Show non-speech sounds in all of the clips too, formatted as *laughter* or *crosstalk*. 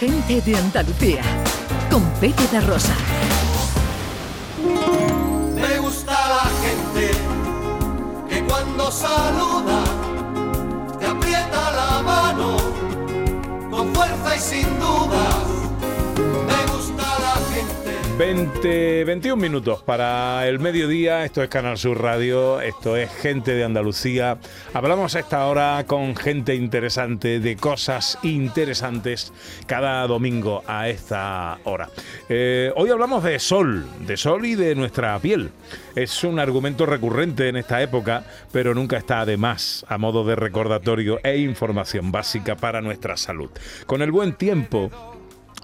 Gente de Andalucía, con Pepe de Rosa. Me gusta la gente que cuando saluda te aprieta la mano con fuerza y sin dudas. 20, 21 minutos para el mediodía. Esto es Canal Sur Radio. Esto es Gente de Andalucía. Hablamos a esta hora con gente interesante de cosas interesantes cada domingo a esta hora. Eh, hoy hablamos de sol, de sol y de nuestra piel. Es un argumento recurrente en esta época, pero nunca está de más a modo de recordatorio e información básica para nuestra salud. Con el buen tiempo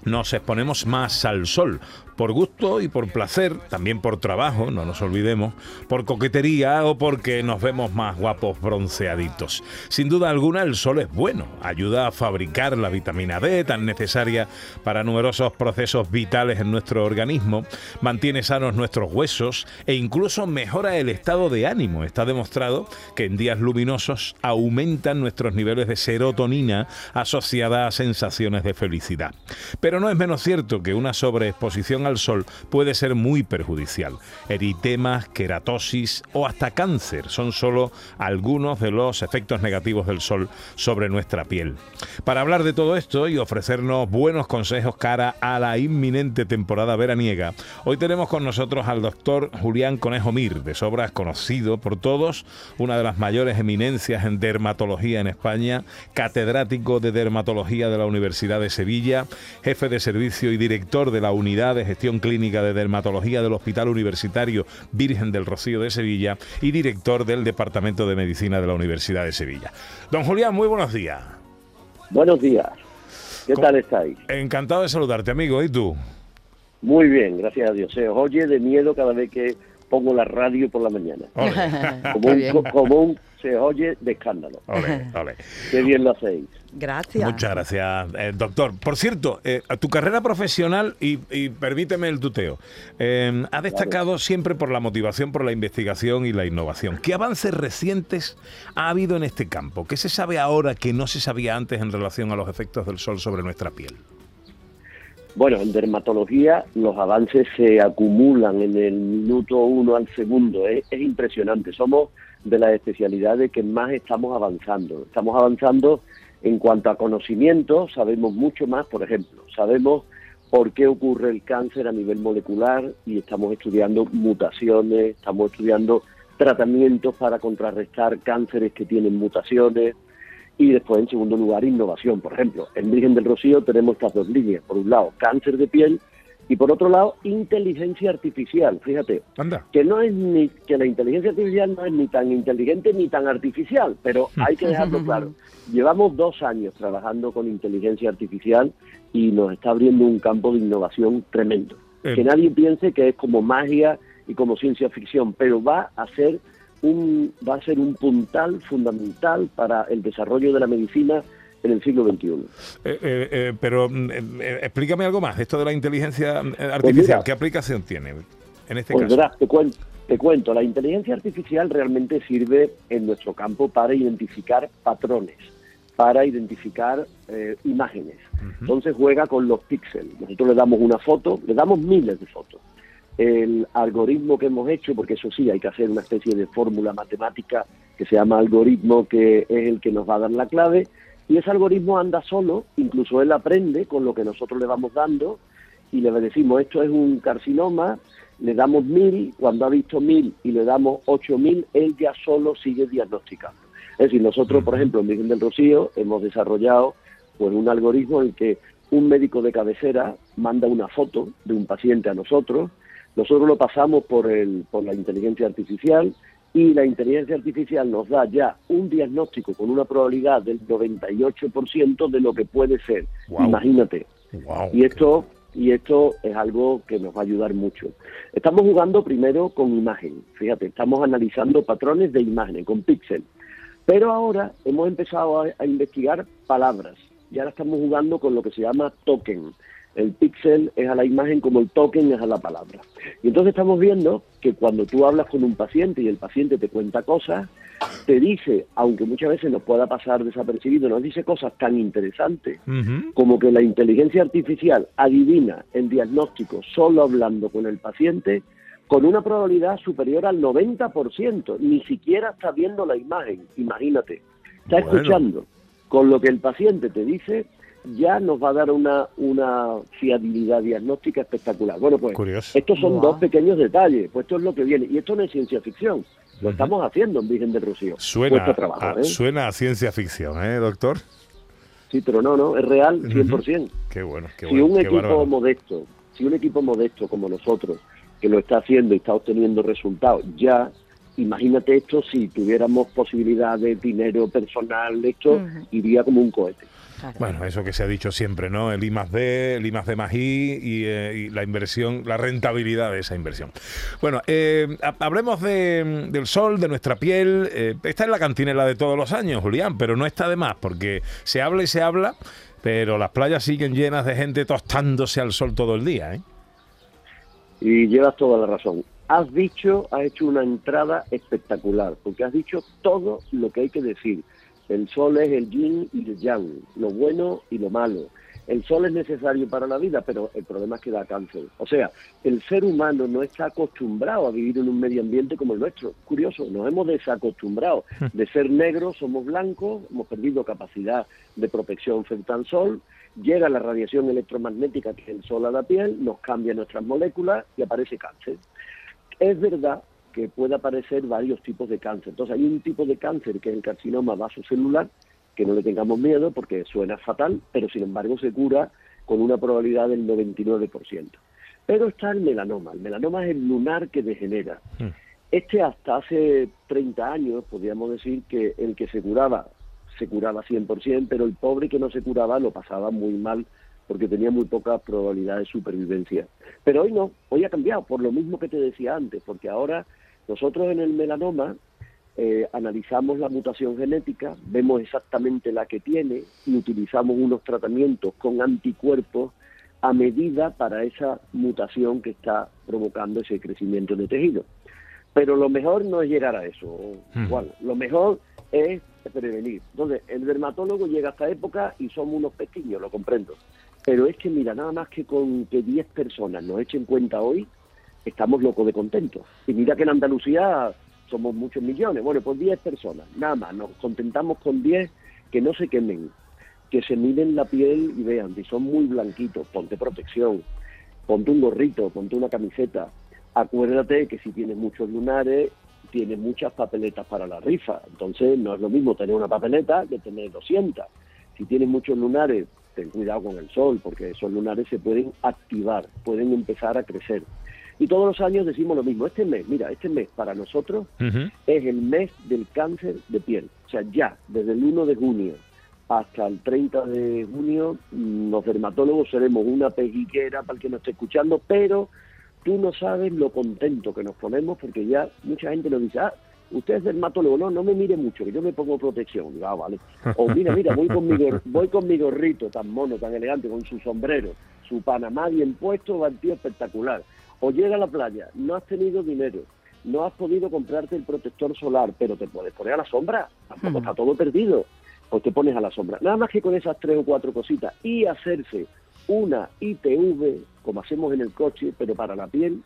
nos exponemos más al sol, por gusto y por placer, también por trabajo, no nos olvidemos, por coquetería o porque nos vemos más guapos bronceaditos. Sin duda alguna el sol es bueno, ayuda a fabricar la vitamina D tan necesaria para numerosos procesos vitales en nuestro organismo, mantiene sanos nuestros huesos e incluso mejora el estado de ánimo. Está demostrado que en días luminosos aumentan nuestros niveles de serotonina asociada a sensaciones de felicidad. Pero no es menos cierto que una sobreexposición al sol puede ser muy perjudicial. Eritemas, queratosis o hasta cáncer son solo algunos de los efectos negativos del sol sobre nuestra piel. Para hablar de todo esto y ofrecernos buenos consejos cara a la inminente temporada veraniega, hoy tenemos con nosotros al doctor Julián Conejo Mir, de sobras conocido por todos, una de las mayores eminencias en dermatología en España, catedrático de dermatología de la Universidad de Sevilla, jefe de servicio y director de la unidad de gestión clínica de dermatología del Hospital Universitario Virgen del Rocío de Sevilla y director del Departamento de Medicina de la Universidad de Sevilla. Don Julián, muy buenos días. Buenos días. ¿Qué ¿Cómo- tal estáis? Encantado de saludarte, amigo. ¿Y tú? Muy bien, gracias a Dios. Se os oye de miedo cada vez que pongo la radio por la mañana. Como un, co- como un- se os oye de escándalo. ole. Qué bien lo hacéis. Gracias. Muchas gracias, eh, doctor. Por cierto, eh, a tu carrera profesional, y, y permíteme el tuteo, eh, ha destacado siempre por la motivación, por la investigación y la innovación. ¿Qué avances recientes ha habido en este campo? ¿Qué se sabe ahora que no se sabía antes en relación a los efectos del sol sobre nuestra piel? Bueno, en dermatología los avances se acumulan en el minuto uno al segundo. Es, es impresionante. Somos de las especialidades que más estamos avanzando. Estamos avanzando en cuanto a conocimiento, sabemos mucho más, por ejemplo, sabemos por qué ocurre el cáncer a nivel molecular y estamos estudiando mutaciones, estamos estudiando tratamientos para contrarrestar cánceres que tienen mutaciones y después, en segundo lugar, innovación. Por ejemplo, en Virgen del Rocío tenemos estas dos líneas. Por un lado, cáncer de piel y por otro lado, inteligencia artificial. Fíjate, Anda. que no es ni que la inteligencia artificial no es ni tan inteligente ni tan artificial, pero hay que dejarlo *laughs* claro. Llevamos dos años trabajando con inteligencia artificial y nos está abriendo un campo de innovación tremendo. Eh. Que nadie piense que es como magia y como ciencia ficción, pero va a ser un va a ser un puntal fundamental para el desarrollo de la medicina en el siglo XXI. Eh, eh, eh, pero mm, explícame algo más, esto de la inteligencia artificial, mira. ¿qué aplicación tiene en este Pues caso? verás, te cuento, te cuento, la inteligencia artificial realmente sirve en nuestro campo para identificar patrones, para identificar eh, imágenes. Entonces juega con los píxeles. Nosotros le damos una foto, le damos miles de fotos. El algoritmo que hemos hecho, porque eso sí, hay que hacer una especie de fórmula matemática que se llama algoritmo, que es el que nos va a dar la clave, y ese algoritmo anda solo, incluso él aprende con lo que nosotros le vamos dando, y le decimos esto es un carcinoma, le damos mil, cuando ha visto mil y le damos ocho mil, él ya solo sigue diagnosticando. Es decir, nosotros, por ejemplo, en Virgen del Rocío hemos desarrollado pues un algoritmo en que un médico de cabecera manda una foto de un paciente a nosotros, nosotros lo pasamos por, el, por la inteligencia artificial y la inteligencia artificial nos da ya un diagnóstico con una probabilidad del 98% de lo que puede ser. Imagínate. Y esto, y esto es algo que nos va a ayudar mucho. Estamos jugando primero con imagen, fíjate, estamos analizando patrones de imagen, con píxel. Pero ahora hemos empezado a, a investigar palabras y ahora estamos jugando con lo que se llama token. El píxel es a la imagen como el token es a la palabra. Y entonces estamos viendo que cuando tú hablas con un paciente y el paciente te cuenta cosas, te dice, aunque muchas veces nos pueda pasar desapercibido, nos dice cosas tan interesantes como que la inteligencia artificial adivina el diagnóstico solo hablando con el paciente con una probabilidad superior al 90%, ni siquiera está viendo la imagen, imagínate, está Bueno. escuchando, con lo que el paciente te dice ya nos va a dar una, una fiabilidad diagnóstica espectacular. Bueno, pues Curioso. estos son dos pequeños detalles, pues esto es lo que viene, y esto no es ciencia ficción, lo estamos haciendo en Virgen del Rocío. Suena, trabajo, a, ¿eh? suena a ciencia ficción, ¿eh, doctor? Sí, pero no, no, es real 100%. Qué bueno, qué si bueno. un qué equipo bárbaro. modesto, si un equipo modesto como nosotros, que lo está haciendo y está obteniendo resultados, ya imagínate esto si tuviéramos posibilidad de dinero personal, esto iría como un cohete. Claro. Bueno, eso que se ha dicho siempre, ¿no? El I más D, el I más D más I y, eh, y la inversión, la rentabilidad de esa inversión. Bueno, eh, ha- hablemos de- del sol, de nuestra piel. Eh, esta es la cantinela de todos los años, Julián, pero no está de más, porque se habla y se habla, pero las playas siguen llenas de gente tostándose al sol todo el día, ¿eh? Y llevas toda la razón. Has dicho, has hecho una entrada espectacular, porque has dicho todo lo que hay que decir. El sol es el yin y el yang, lo bueno y lo malo. El sol es necesario para la vida, pero el problema es que da cáncer. O sea, el ser humano no está acostumbrado a vivir en un medio ambiente como el nuestro. Curioso, nos hemos desacostumbrado. De ser negros somos blancos, hemos perdido capacidad de protección frente al sol, llega la radiación electromagnética que es el sol a la piel, nos cambia nuestras moléculas y aparece cáncer. Es verdad que puede aparecer varios tipos de cáncer. Entonces hay un tipo de cáncer que es el carcinoma vasocelular, que no le tengamos miedo porque suena fatal, pero sin embargo se cura con una probabilidad del 99%. Pero está el melanoma. El melanoma es el lunar que degenera. Mm. Este hasta hace 30 años, podríamos decir que el que se curaba, se curaba 100%, pero el pobre que no se curaba lo pasaba muy mal porque tenía muy poca probabilidad de supervivencia. Pero hoy no, hoy ha cambiado, por lo mismo que te decía antes, porque ahora nosotros en el melanoma eh, analizamos la mutación genética, vemos exactamente la que tiene y utilizamos unos tratamientos con anticuerpos a medida para esa mutación que está provocando ese crecimiento de tejido. Pero lo mejor no es llegar a eso, Hmm. Lo mejor es prevenir. Entonces, el dermatólogo llega a esta época y somos unos pequeños, lo comprendo. Pero es que, mira, nada más que con que 10 personas nos echen cuenta hoy, estamos locos de contentos. Y mira que en Andalucía somos muchos millones. Bueno, pues 10 personas, nada más. Nos contentamos con 10 que no se quemen, que se miren la piel y vean, si son muy blanquitos, ponte protección, ponte un gorrito, ponte una camiseta. Acuérdate que si tienes muchos lunares, tienes muchas papeletas para la rifa. Entonces no es lo mismo tener una papeleta que tener 200. Si tienes muchos lunares, ten cuidado con el sol, porque esos lunares se pueden activar, pueden empezar a crecer. Y todos los años decimos lo mismo. Este mes, mira, este mes para nosotros es el mes del cáncer de piel. O sea, ya, desde el 1 de junio hasta el 30 de junio, los dermatólogos seremos una pejiguera para el que nos esté escuchando, pero tú no sabes lo contento que nos ponemos porque ya mucha gente nos dice, ah, usted es dermatólogo, no, no me mire mucho, que yo me pongo protección. Digo, ah, vale. O mira, mira, voy con, mi gor- *laughs* voy con mi gorrito tan mono, tan elegante, con su sombrero, su panamá bien puesto, va el tío espectacular. O llega a la playa, no has tenido dinero, no has podido comprarte el protector solar, pero te puedes poner a la sombra, tampoco Hmm. está todo perdido, pues te pones a la sombra. Nada más que con esas tres o cuatro cositas y hacerse una ITV, como hacemos en el coche, pero para la piel,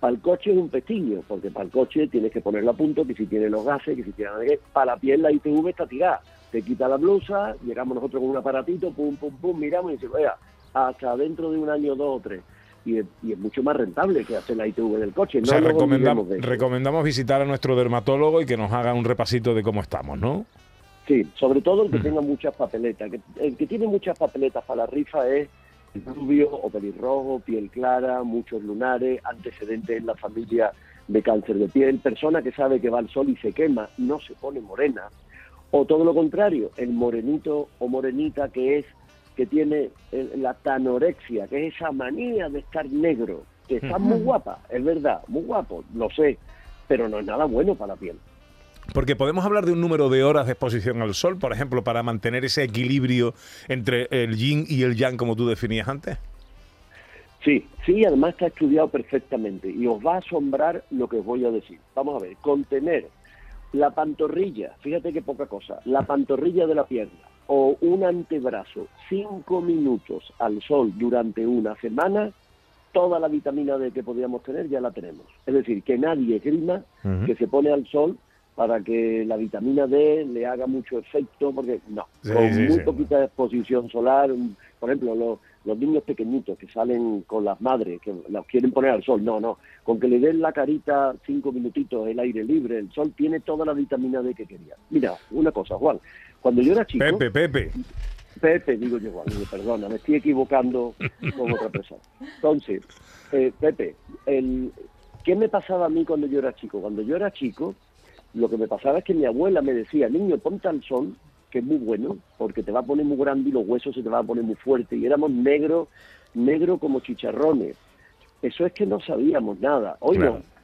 para el coche es un pestiño, porque para el coche tienes que ponerlo a punto, que si tiene los gases, que si tiene... Para la piel la ITV está tirada, te quita la blusa, llegamos nosotros con un aparatito, pum, pum, pum, miramos y dice, vea, hasta dentro de un año, dos o tres. Y es, y es mucho más rentable que hacer la ITV del coche. O No sea, nos recomendamos, recomendamos visitar a nuestro dermatólogo y que nos haga un repasito de cómo estamos, ¿no? Sí, sobre todo el que Ujú. tenga muchas papeletas. El que tiene muchas papeletas para la rifa es rubio o pelirrojo, piel clara, muchos lunares, antecedentes en la familia de cáncer de piel, persona que sabe que va al sol y se quema, no se pone morena. O todo lo contrario, el morenito o morenita que es que tiene el- la tanorexia, que es esa manía de estar negro, que está muy guapa, es verdad, muy guapo, lo sé, pero no es nada bueno para la piel. Porque podemos hablar de un número de horas de exposición al sol, por ejemplo, para mantener ese equilibrio entre el yin y el yang, como tú definías antes. Sí, sí, además está estudiado perfectamente y os va a asombrar lo que os voy a decir. Vamos a ver, contener La pantorrilla, fíjate qué poca cosa, la pantorrilla de la pierna o un antebrazo, cinco minutos al sol durante una semana, toda la vitamina D que podíamos tener ya la tenemos. Es decir, que nadie grima que se pone al sol para que la vitamina D le haga mucho efecto, porque no, Sí, con sí, muy sí. poquita exposición solar, por ejemplo, los, los niños pequeñitos que salen con las madres, que los quieren poner al sol, no, no, con que le den la carita cinco minutitos, el aire libre, el sol tiene toda la vitamina D que quería. Mira, una cosa, Juan, cuando yo era chico... Pepe, Pepe. Pepe, digo yo, Juan, digo, perdona, me estoy equivocando con otra persona. Entonces, eh, Pepe, el, ¿qué me pasaba a mí cuando yo era chico? Cuando yo era chico, lo que me pasaba es que mi abuela me decía, niño, ponte al sol, que es muy bueno, porque te va a poner muy grande y los huesos se te van a poner muy fuertes. Y éramos negros, negros como chicharrones. Eso es que no sabíamos nada. Hoy Claro. no.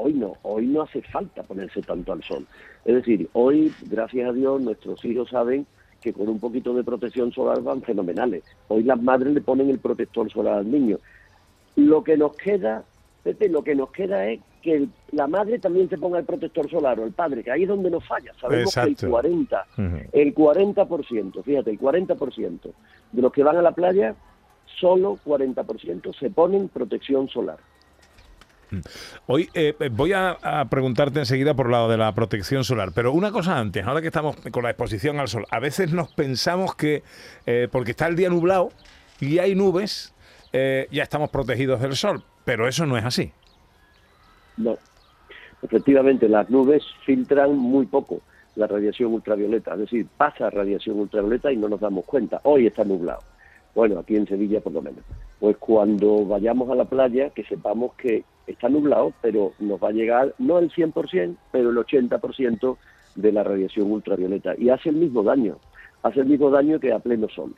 Hoy no, hoy no hace falta ponerse tanto al sol. Es decir, hoy, gracias a Dios, nuestros hijos saben que con un poquito de protección solar van fenomenales. Hoy las madres le ponen el protector solar al niño. Lo que nos queda, Pepe, lo que nos queda es que el- la madre también se ponga el protector solar o el padre, que ahí es donde nos falla. Sabemos que el 40, Ujú. el 40%, fíjate, el 40% de los que van a la playa, solo 40% se ponen protección solar. Hoy eh, eh, voy a, a preguntarte enseguida por lado de la protección solar, pero una cosa antes, ahora que estamos con la exposición al sol, a veces nos pensamos que eh, porque está el día nublado y hay nubes, eh, ya estamos protegidos del sol, pero eso no es así. No. Efectivamente, las nubes filtran muy poco la radiación ultravioleta, es decir, pasa radiación ultravioleta y no nos damos cuenta. Hoy está nublado. Bueno, aquí en Sevilla por lo menos. Pues cuando vayamos a la playa, que sepamos que está nublado, pero nos va a llegar no el 100%, pero el 80% de la radiación ultravioleta. Y hace el mismo daño. Hace el mismo daño que a pleno sol.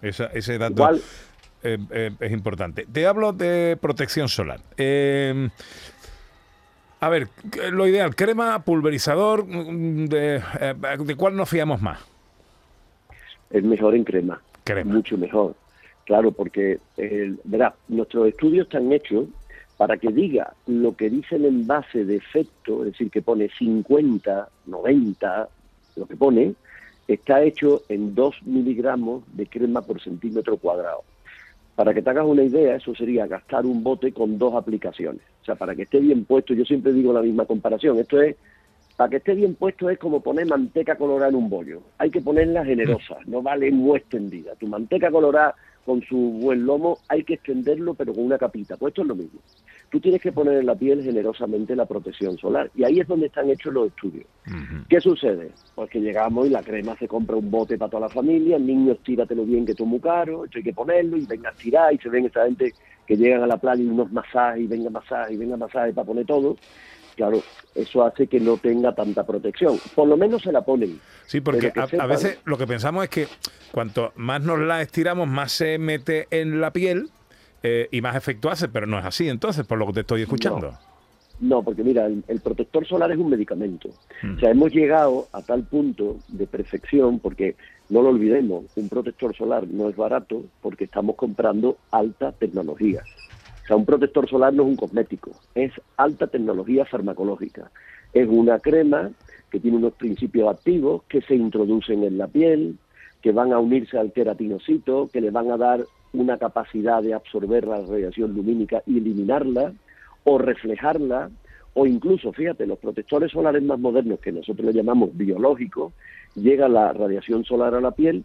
Esa- ese dato Igual, eh, eh, es importante. Te hablo de protección solar. Eh, a ver, lo ideal, crema, pulverizador, mm, de, eh, ¿de cuál nos fiamos más? es mejor en crema. Crema. Mucho mejor. Claro, porque, verá, nuestros estudios están hechos para que diga lo que dice el envase de efecto, es decir, que pone 50, 90, lo que pone, está hecho en 2 miligramos de crema por centímetro cuadrado. Para que te hagas una idea, eso sería gastar un bote con dos aplicaciones. O sea, para que esté bien puesto, yo siempre digo la misma comparación. Esto es, para que esté bien puesto es como poner manteca colorada en un bollo. Hay que ponerla generosa, no vale muy extendida. Tu manteca colorada con su buen lomo hay que extenderlo, pero con una capita. Pues esto es lo mismo. Tú tienes que poner en la piel generosamente la protección solar. Y ahí es donde están hechos los estudios. ¿Qué sucede? Pues que llegamos y la crema se compra un bote para toda la familia, el niño estíratelo bien que esto es muy caro, esto hay que ponerlo y venga a estirar y se ven esa gente que llegan a la playa y unos masajes y venga masaje y venga masaje para poner todo. Claro, eso hace que no tenga tanta protección. Por lo menos se la ponen. Sí, porque a, veces lo que pensamos es que cuanto más nos la estiramos, más se mete en la piel eh, y más efecto hace, pero no es así entonces, por lo que te estoy escuchando. No, porque mira, el, el protector solar es un medicamento. O sea, hemos llegado a tal punto de perfección, porque no lo olvidemos, un protector solar no es barato porque estamos comprando alta tecnología. Sea, un protector solar no es un cosmético, es alta tecnología farmacológica. Es una crema que tiene unos principios activos que se introducen en la piel, que van a unirse al queratinocito, que le van a dar una capacidad de absorber la radiación lumínica y eliminarla, o reflejarla, o incluso, fíjate, los protectores solares más modernos, que nosotros le llamamos biológicos, llega la radiación solar a la piel,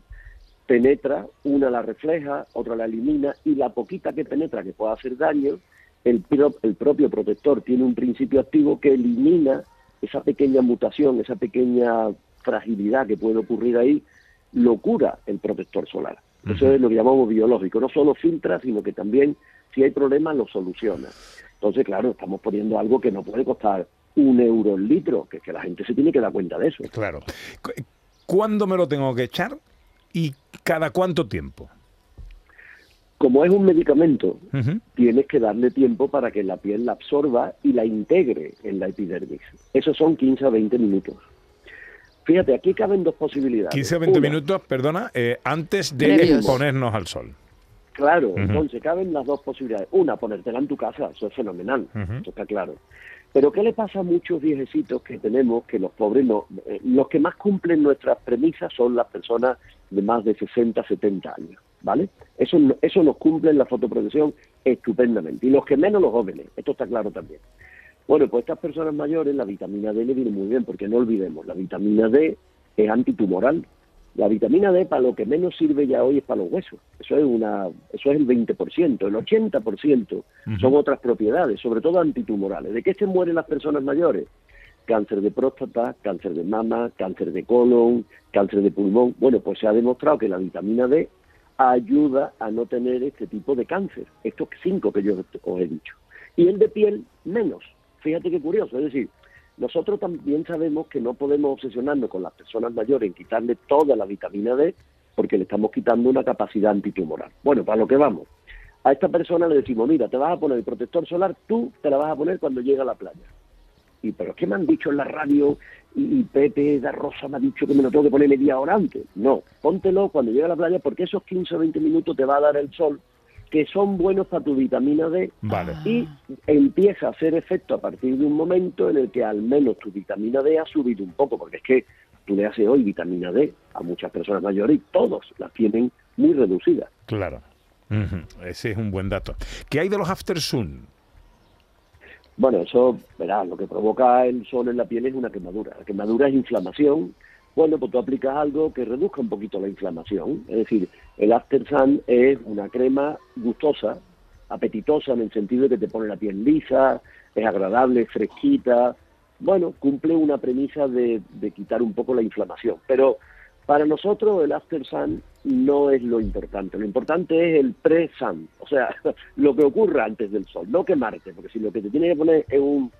penetra, una la refleja, otra la elimina, y la poquita que penetra que pueda hacer daño, el, pro- el propio protector tiene un principio activo que elimina esa pequeña mutación, esa pequeña fragilidad que puede ocurrir ahí, lo cura el protector solar. Eso es lo que llamamos biológico. No solo filtra, sino que también, si hay problemas, lo soluciona. Entonces, claro, estamos poniendo algo que no puede costar un euro el litro, que, que la gente se tiene que dar cuenta de eso. Claro. Cu- ¿Cuándo me lo tengo que echar y cada cuánto tiempo? Como es un medicamento, tienes que darle tiempo para que la piel la absorba y la integre en la epidermis. Esos son 15 a 20 minutos. Fíjate, aquí caben dos posibilidades. 15 o 20 Una, minutos, perdona, eh, antes de ponernos al sol. Claro, entonces caben las dos posibilidades. Una, ponértela en tu casa, eso es fenomenal, eso está claro. Pero ¿qué le pasa a muchos viejecitos que tenemos que los pobres no, eh, los que más cumplen nuestras premisas son las personas de más de 60, 70 años, ¿vale? Eso, eso nos cumple en la fotoprotección estupendamente. Y los que menos los jóvenes, esto está claro también. Bueno, pues estas personas mayores la vitamina D le viene muy bien, porque no olvidemos, la vitamina D es antitumoral. La vitamina D para lo que menos sirve ya hoy es para los huesos. Eso es una, eso es el 20%, el 80% son otras propiedades, sobre todo antitumorales. ¿De qué se mueren las personas mayores? Cáncer de próstata, cáncer de mama, cáncer de colon, cáncer de pulmón. Bueno, pues se ha demostrado que la vitamina D ayuda a no tener este tipo de cáncer. Estos cinco que yo os he dicho. Y el de piel, menos. Fíjate qué curioso, es decir, nosotros también sabemos que no podemos obsesionarnos con las personas mayores en quitarle toda la vitamina D porque le estamos quitando una capacidad antitumoral. Bueno, para lo que vamos. A esta persona le decimos, mira, te vas a poner el protector solar, tú te la vas a poner cuando llegue a la playa. Y pero que me han dicho en la radio y, Pepe da Rosa me ha dicho que me lo tengo que poner media hora antes. No, póntelo cuando llegue a la playa porque esos 15 o 20 minutos te va a dar el sol que son buenos para tu vitamina D y empieza a hacer efecto a partir de un momento en el que al menos tu vitamina D ha subido un poco, porque es que tú le haces hoy vitamina D a muchas personas mayores y todos las tienen muy reducidas. Claro, ese es un buen dato. ¿Qué hay de los after sun? Bueno, eso, verás, lo que provoca el sol en la piel es una quemadura. La quemadura es inflamación bueno, pues tú aplicas algo que reduzca un poquito la inflamación. Es decir, el After Sun es una crema gustosa, apetitosa en el sentido de que te pone la piel lisa, es agradable, fresquita. Bueno, cumple una premisa de, quitar un poco la inflamación. Pero para nosotros el After Sun no es lo importante. Lo importante es el pre-sun, o sea, *laughs* lo que ocurra antes del sol, no quemarte, porque si lo que te tiene que poner es un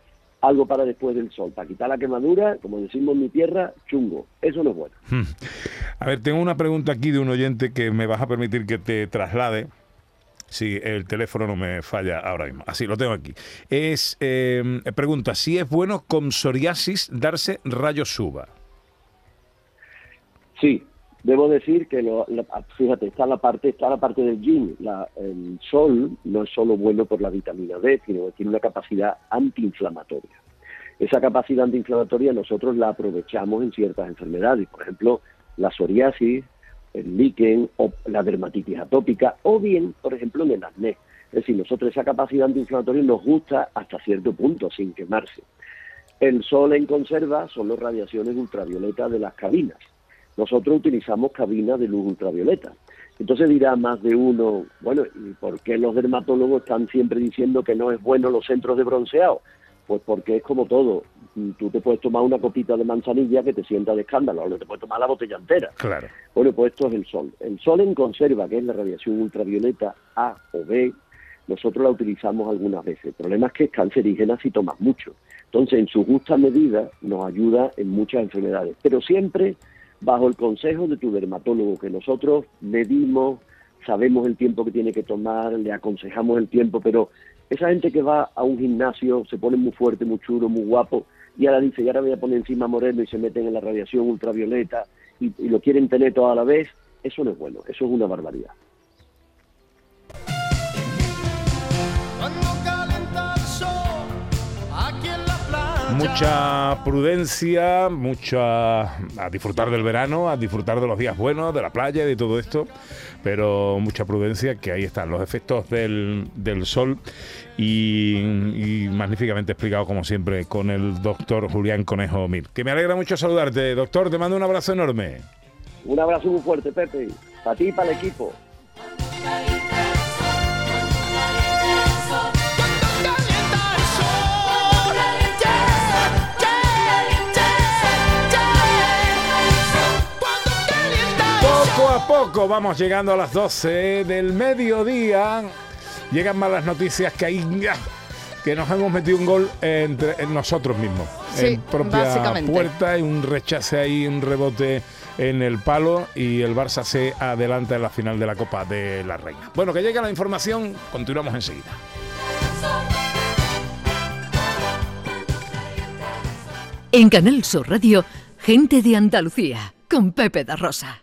algo para después del sol, para quitar la quemadura, como decimos en mi tierra, chungo. Eso no es bueno. Hmm. A ver, tengo una pregunta aquí de un oyente que me vas a permitir que te traslade. Si el teléfono no me falla ahora mismo. Así lo tengo aquí. Es eh, pregunta si es bueno con psoriasis darse rayos suba. Sí, Debo decir que, lo, fíjate, está la parte está la parte del yin. el sol no es solo bueno por la vitamina D, sino que tiene una capacidad antiinflamatoria. Esa capacidad antiinflamatoria nosotros la aprovechamos en ciertas enfermedades, por ejemplo, la psoriasis, el líquen o la dermatitis atópica, o bien, por ejemplo, en el acné. Es decir, nosotros esa capacidad antiinflamatoria nos gusta hasta cierto punto, sin quemarse. El sol en conserva son las radiaciones ultravioletas de las cabinas nosotros utilizamos cabinas de luz ultravioleta. Entonces dirá más de uno, bueno, ¿y por qué los dermatólogos están siempre diciendo que no es bueno los centros de bronceado? Pues porque es como todo. Tú te puedes tomar una copita de manzanilla que te sienta de escándalo, o te puedes tomar la botella entera. Claro. Bueno, pues esto es el sol. El sol en conserva, que es la radiación ultravioleta A o B, nosotros la utilizamos algunas veces. El problema es que es cancerígena si tomas mucho. Entonces, en su justa medida, nos ayuda en muchas enfermedades. Pero siempre bajo el consejo de tu dermatólogo, que nosotros medimos, sabemos el tiempo que tiene que tomar, le aconsejamos el tiempo, pero esa gente que va a un gimnasio, se pone muy fuerte, muy chulo, muy guapo, y ahora dice, y ahora voy a poner encima moreno y se meten en la radiación ultravioleta y, y lo quieren tener toda la vez, eso no es bueno, eso es una barbaridad. Mucha prudencia, mucha a disfrutar del verano, a disfrutar de los días buenos, de la playa y de todo esto, pero mucha prudencia, que ahí están los efectos del, sol y, magníficamente explicado como siempre con el doctor Julián Conejo Mil. Que me alegra mucho saludarte, doctor, te mando un abrazo enorme. Un abrazo muy fuerte, Pepe, para ti y para el equipo. Poco vamos llegando a las 12 del mediodía. Llegan malas noticias que ahí que nos hemos metido un gol entre en nosotros mismos. en propia puerta y un rechace ahí, un rebote en el palo y el Barça se adelanta en la final de la Copa de la Reina. Bueno, que llegue la información, continuamos enseguida. En Canal Sur Radio, gente de Andalucía, con Pepe da Rosa.